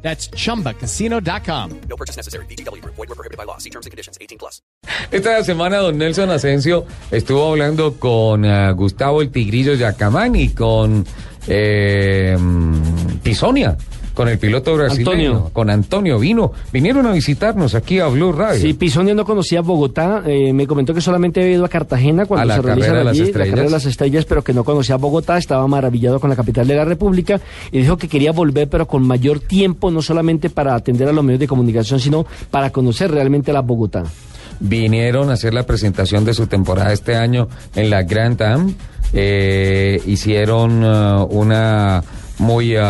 That's chumbacasino.com. No purchase necessary. BGW. Void were prohibited by law. See terms and conditions. 18 plus. Esta semana don Nelson Asensio estuvo hablando con eh, Gustavo el Tigrillo Yacamán y con eh, mm, Pisonia, con el piloto brasileño, Antonio. con Antonio Vino. Vinieron a visitarnos aquí a Blue Radio. Sí, Pisonia no conocía Bogotá. eh, me comentó que solamente había ido a Cartagena cuando A la se realiza carrera de las allí la carrera de las estrellas, pero que no conocía Bogotá. Estaba maravillado con la capital de la República y dijo que quería volver, pero con mayor tiempo, no solamente para atender a los medios de comunicación, sino para conocer realmente la Bogotá. vinieron a hacer la presentación de su temporada este año en la Grand Am. Eh, hicieron eh, una muy eh,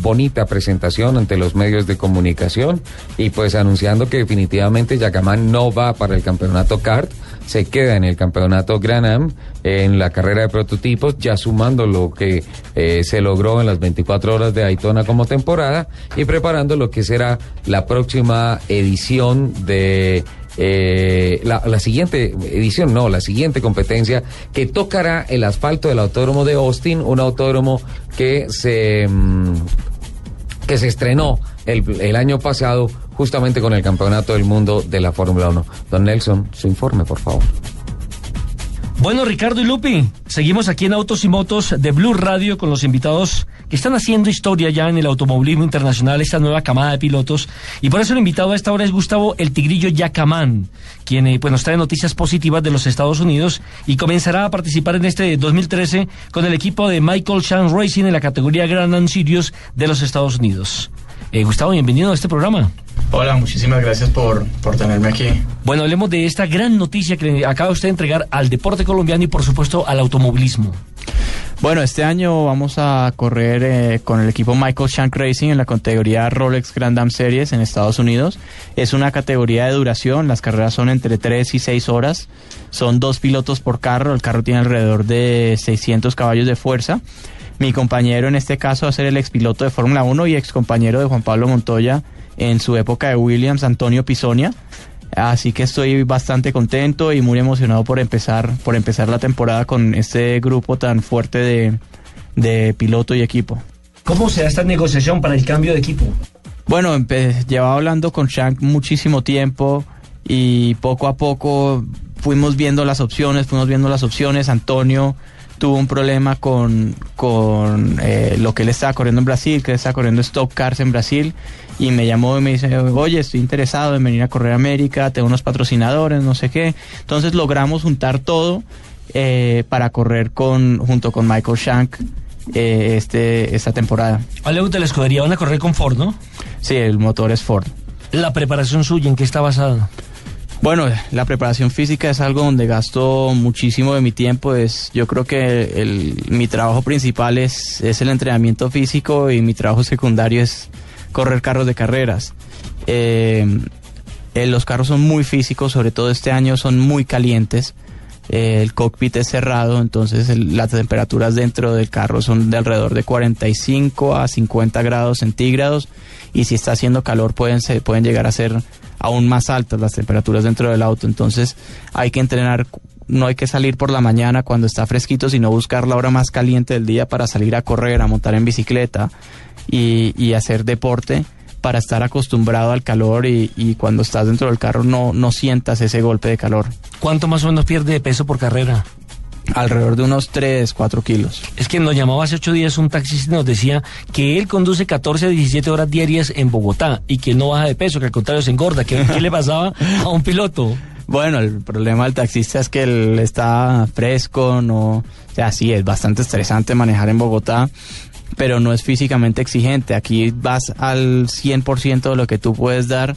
bonita presentación ante los medios de comunicación y pues anunciando que definitivamente Yacamán no va para el campeonato kart, se queda en el campeonato Grand Am en la carrera de prototipos, ya sumando lo que eh, se logró en las 24 horas de Daytona como temporada y preparando lo que será la próxima edición de eh, la, siguiente edición, no, la siguiente competencia que tocará el asfalto del autódromo de Austin, un autódromo que se mm, que se estrenó el, el año pasado justamente con el campeonato del mundo de la Fórmula 1. Don Nelson, su informe, por favor. Bueno, Ricardo y Lupi, seguimos aquí en Autos y Motos de Blue Radio con los invitados que están haciendo historia ya en el automovilismo internacional, esta nueva camada de pilotos. Y por eso el invitado a esta hora es Gustavo El Tigrillo Yacamán, quien eh, pues, nos trae noticias positivas de los Estados Unidos y comenzará a participar en este 2013 con el equipo de Michael Chan Racing en la categoría Grand Series de los Estados Unidos. Eh, Gustavo, bienvenido a este programa. Hola, muchísimas gracias por, por tenerme aquí. Bueno, hablemos de esta gran noticia que acaba usted de entregar al deporte colombiano y por supuesto al automovilismo. Bueno, este año vamos a correr eh, con el equipo Michael Shank Racing en la categoría Rolex Grand Am Series en Estados Unidos. Es una categoría de duración, las carreras son entre 3 y 6 horas. Son dos pilotos por carro, el carro tiene alrededor de 600 caballos de fuerza. Mi compañero en este caso va a ser el expiloto de Fórmula 1 y excompañero de Juan Pablo Montoya en su época de Williams, Antonio Pisonia. Así que estoy bastante contento y muy emocionado por empezar, por empezar la temporada con este grupo tan fuerte de, de piloto y equipo. ¿Cómo se da esta negociación para el cambio de equipo? Bueno, llevaba hablando con Shank muchísimo tiempo y poco a poco fuimos viendo las opciones, fuimos viendo las opciones. Antonio tuvo un problema con, con eh, lo que él estaba corriendo en Brasil, que él estaba corriendo Stock Cars en Brasil y me llamó y me dice, oye, estoy interesado en venir a correr a América, tengo unos patrocinadores, no sé qué. Entonces logramos juntar todo eh, para correr con, junto con Michael Shank eh, este, esta temporada. Hablemos de la escudería, van a correr con Ford, ¿no? Sí, el motor es Ford. La preparación suya, ¿en qué está basada? Bueno, la preparación física es algo donde gasto muchísimo de mi tiempo. Es, yo creo que el- mi trabajo principal es, es el entrenamiento físico y mi trabajo secundario es correr carros de carreras. Eh, eh, los carros son muy físicos, sobre todo este año son muy calientes. Eh, el cockpit es cerrado, entonces las temperaturas dentro del carro son de alrededor de 45 a 50 grados centígrados y si está haciendo calor pueden, ser- pueden llegar a ser aún más altas las temperaturas dentro del auto. Entonces hay que entrenar, no hay que salir por la mañana cuando está fresquito, sino buscar la hora más caliente del día para salir a correr, a montar en bicicleta y, y hacer deporte para estar acostumbrado al calor y, y cuando estás dentro del carro no, no sientas ese golpe de calor. ¿Cuánto más o menos pierde de peso por carrera? Alrededor de unos 3, 4 kilos. Es que nos llamaba hace ocho días un taxista y nos decía que él conduce 14 a 17 horas diarias en Bogotá y que no baja de peso, que al contrario se engorda. ¿Qué, qué le pasaba a un piloto? Bueno, el problema del taxista es que él está fresco, no, o sea, sí, es bastante estresante manejar en Bogotá, pero no es físicamente exigente. Aquí vas al 100% de lo que tú puedes dar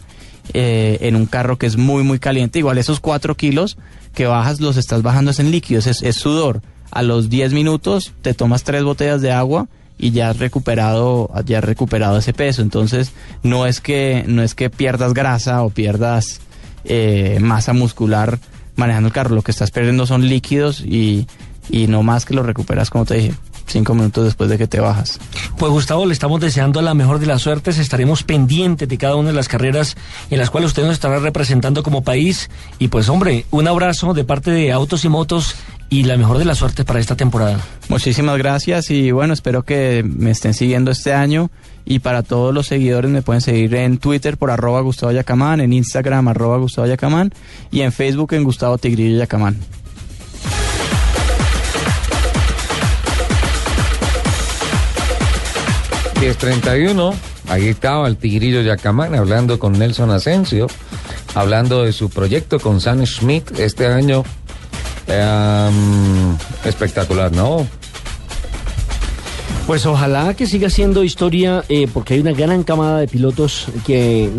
eh, en un carro que es muy, muy caliente. Igual esos 4 kilos que bajas los estás bajando es en líquidos, es, es sudor. A los 10 minutos te tomas tres botellas de agua y ya has recuperado, ya has recuperado ese peso. Entonces, no es que, no es que pierdas grasa o pierdas eh, masa muscular manejando el carro. Lo que estás perdiendo son líquidos y, y no más que lo recuperas, como te dije, cinco minutos después de que te bajas. Pues Gustavo, le estamos deseando la mejor de las suertes. Estaremos pendientes de cada una de las carreras en las cuales usted nos estará representando como país. Y pues hombre, un abrazo de parte de Autos y Motos y la mejor de las suertes para esta temporada. Muchísimas gracias y bueno, espero que me estén siguiendo este año y para todos los seguidores me pueden seguir en Twitter por arroba Gustavo Yacamán, en Instagram arroba Gustavo Yacamán y en Facebook en Gustavo Tigrillo Yacamán. uno ahí estaba el Tigrillo Yacamán hablando con Nelson Asensio, hablando de su proyecto con Sam Schmidt este año. Em, espectacular, ¿no? Pues ojalá que siga siendo historia, eh, porque hay una gran camada de pilotos que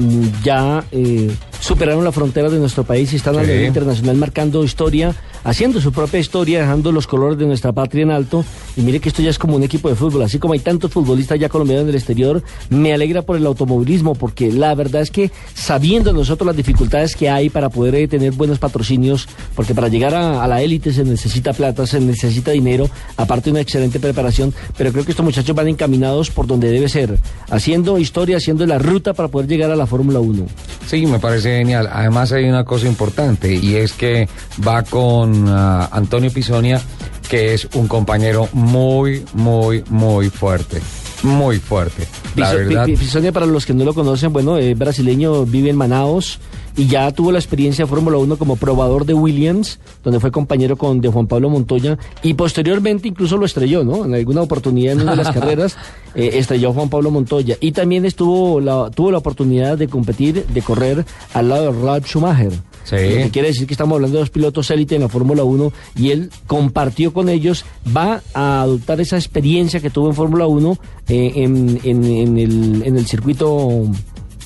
ya eh, superaron la frontera de nuestro país y están a nivel internacional marcando historia, haciendo su propia historia, dejando los colores de nuestra patria en alto. Y mire que esto ya es como un equipo de fútbol, así como hay tantos futbolistas ya colombianos en el exterior, me alegra por el automovilismo, porque la verdad es que sabiendo nosotros las dificultades que hay para poder eh, tener buenos patrocinios, porque para llegar a, a la élite se necesita plata, se necesita dinero, aparte una excelente preparación, pero creo que estos muchachos van encaminados por donde debe ser, haciendo historia, haciendo la ruta para poder llegar a la Fórmula 1. Sí, me parece genial. Además hay una cosa importante y es que va con ah, Antonio Pisonia, que es un compañero muy, muy, muy fuerte. Muy fuerte. La Piso- verdad. Pi- Pi- Pisonia, para los que no lo conocen, bueno, es brasileño, vive en Manaos y ya tuvo la experiencia de Fórmula 1 como probador de Williams, donde fue compañero con de Juan Pablo Montoya y posteriormente incluso lo estrelló, ¿no? En alguna oportunidad en una de las carreras eh, estrelló a Juan Pablo Montoya y también estuvo la, tuvo la oportunidad de competir, de correr al lado de Ralf Schumacher. Sí. Lo que quiere decir que estamos hablando de dos pilotos élite en la Fórmula 1 y él compartió con ellos, va a adoptar esa experiencia que tuvo en Fórmula 1 eh, en, en- en el, en el circuito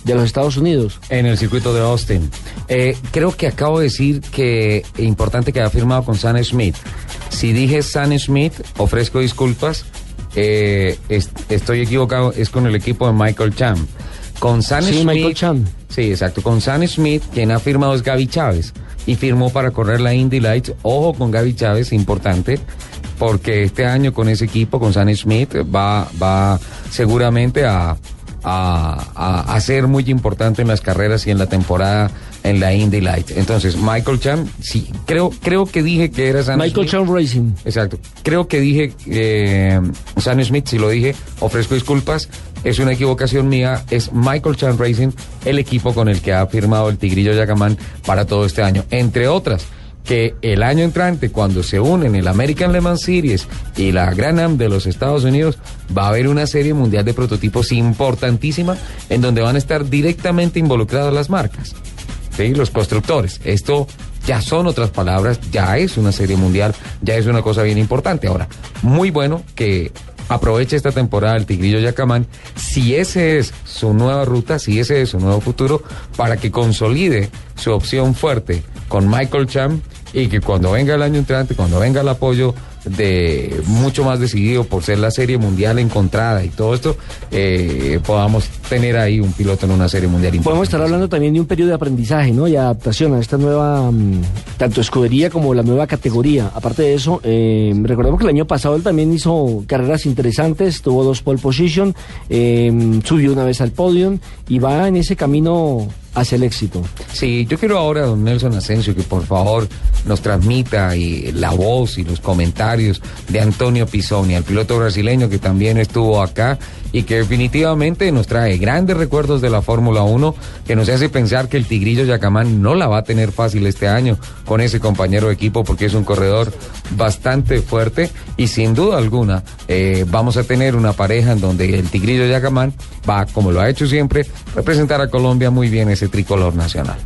de los Estados Unidos. En el circuito de Austin. Eh, creo que acabo de decir que importante que ha firmado con Sam Smith. Si dije Sam Smith, ofrezco disculpas. Eh, es- estoy equivocado, es con el equipo de Michael Cham. Con Sam Sí, Smith. Michael Cham. Sí, exacto. Con Sam Smith, quien ha firmado es Gaby Chávez. Y firmó para correr la Indy Lights. Ojo con Gaby Chávez, importante. Porque este año con ese equipo, con Sam Smith, va, va seguramente a, a, a- a ser muy importante en las carreras y en la temporada en la Indy Lights. Entonces, Michael Cham, sí, creo, creo que dije que era Sam Michael. Chan Racing. Exacto. Creo que dije eh, Sam Smith, si lo dije, ofrezco disculpas. Es una equivocación mía. Es Michael Chan Racing, el equipo con el que ha firmado el Tigrillo Yacamán para todo este año. Entre otras, que el año entrante, cuando se unen el American Le Mans Series y la Gran Am de los Estados Unidos, va a haber una serie mundial de prototipos importantísima en donde van a estar directamente involucradas las marcas. ¿sí? los constructores. Esto ya son otras palabras, ya es una serie mundial, ya es una cosa bien importante. Ahora, muy bueno que aproveche esta temporada el Tigrillo Yacamán, si ese es su nueva ruta, si ese es su nuevo futuro, para que consolide su opción fuerte con Michael Cham y que cuando venga el año entrante, cuando venga el apoyo de mucho más decidido por ser la serie mundial encontrada y todo esto, eh, podamos tener ahí un piloto en una serie mundial. Podemos estar hablando también de un periodo de aprendizaje, ¿no? Y adaptación a esta nueva, mm, tanto escudería como la nueva categoría. Aparte de eso, eh, recordemos que el año pasado él también hizo carreras interesantes, tuvo dos pole position, eh, subió una vez al podio y va en ese camino hacia el éxito. Sí, yo quiero ahora, don Nelson Asensio, que por favor nos transmita y la voz y los comentarios de Antonio Pisoni, el piloto brasileño que también estuvo acá y que definitivamente nos trae grandes recuerdos de la Fórmula 1, que nos hace pensar que el Tigrillo Yacamán no la va a tener fácil este año con ese compañero de equipo porque es un corredor bastante fuerte y sin duda alguna eh, vamos a tener una pareja en donde el Tigrillo Yacamán va, como lo ha hecho siempre, representar a Colombia muy bien ese tricolor nacional.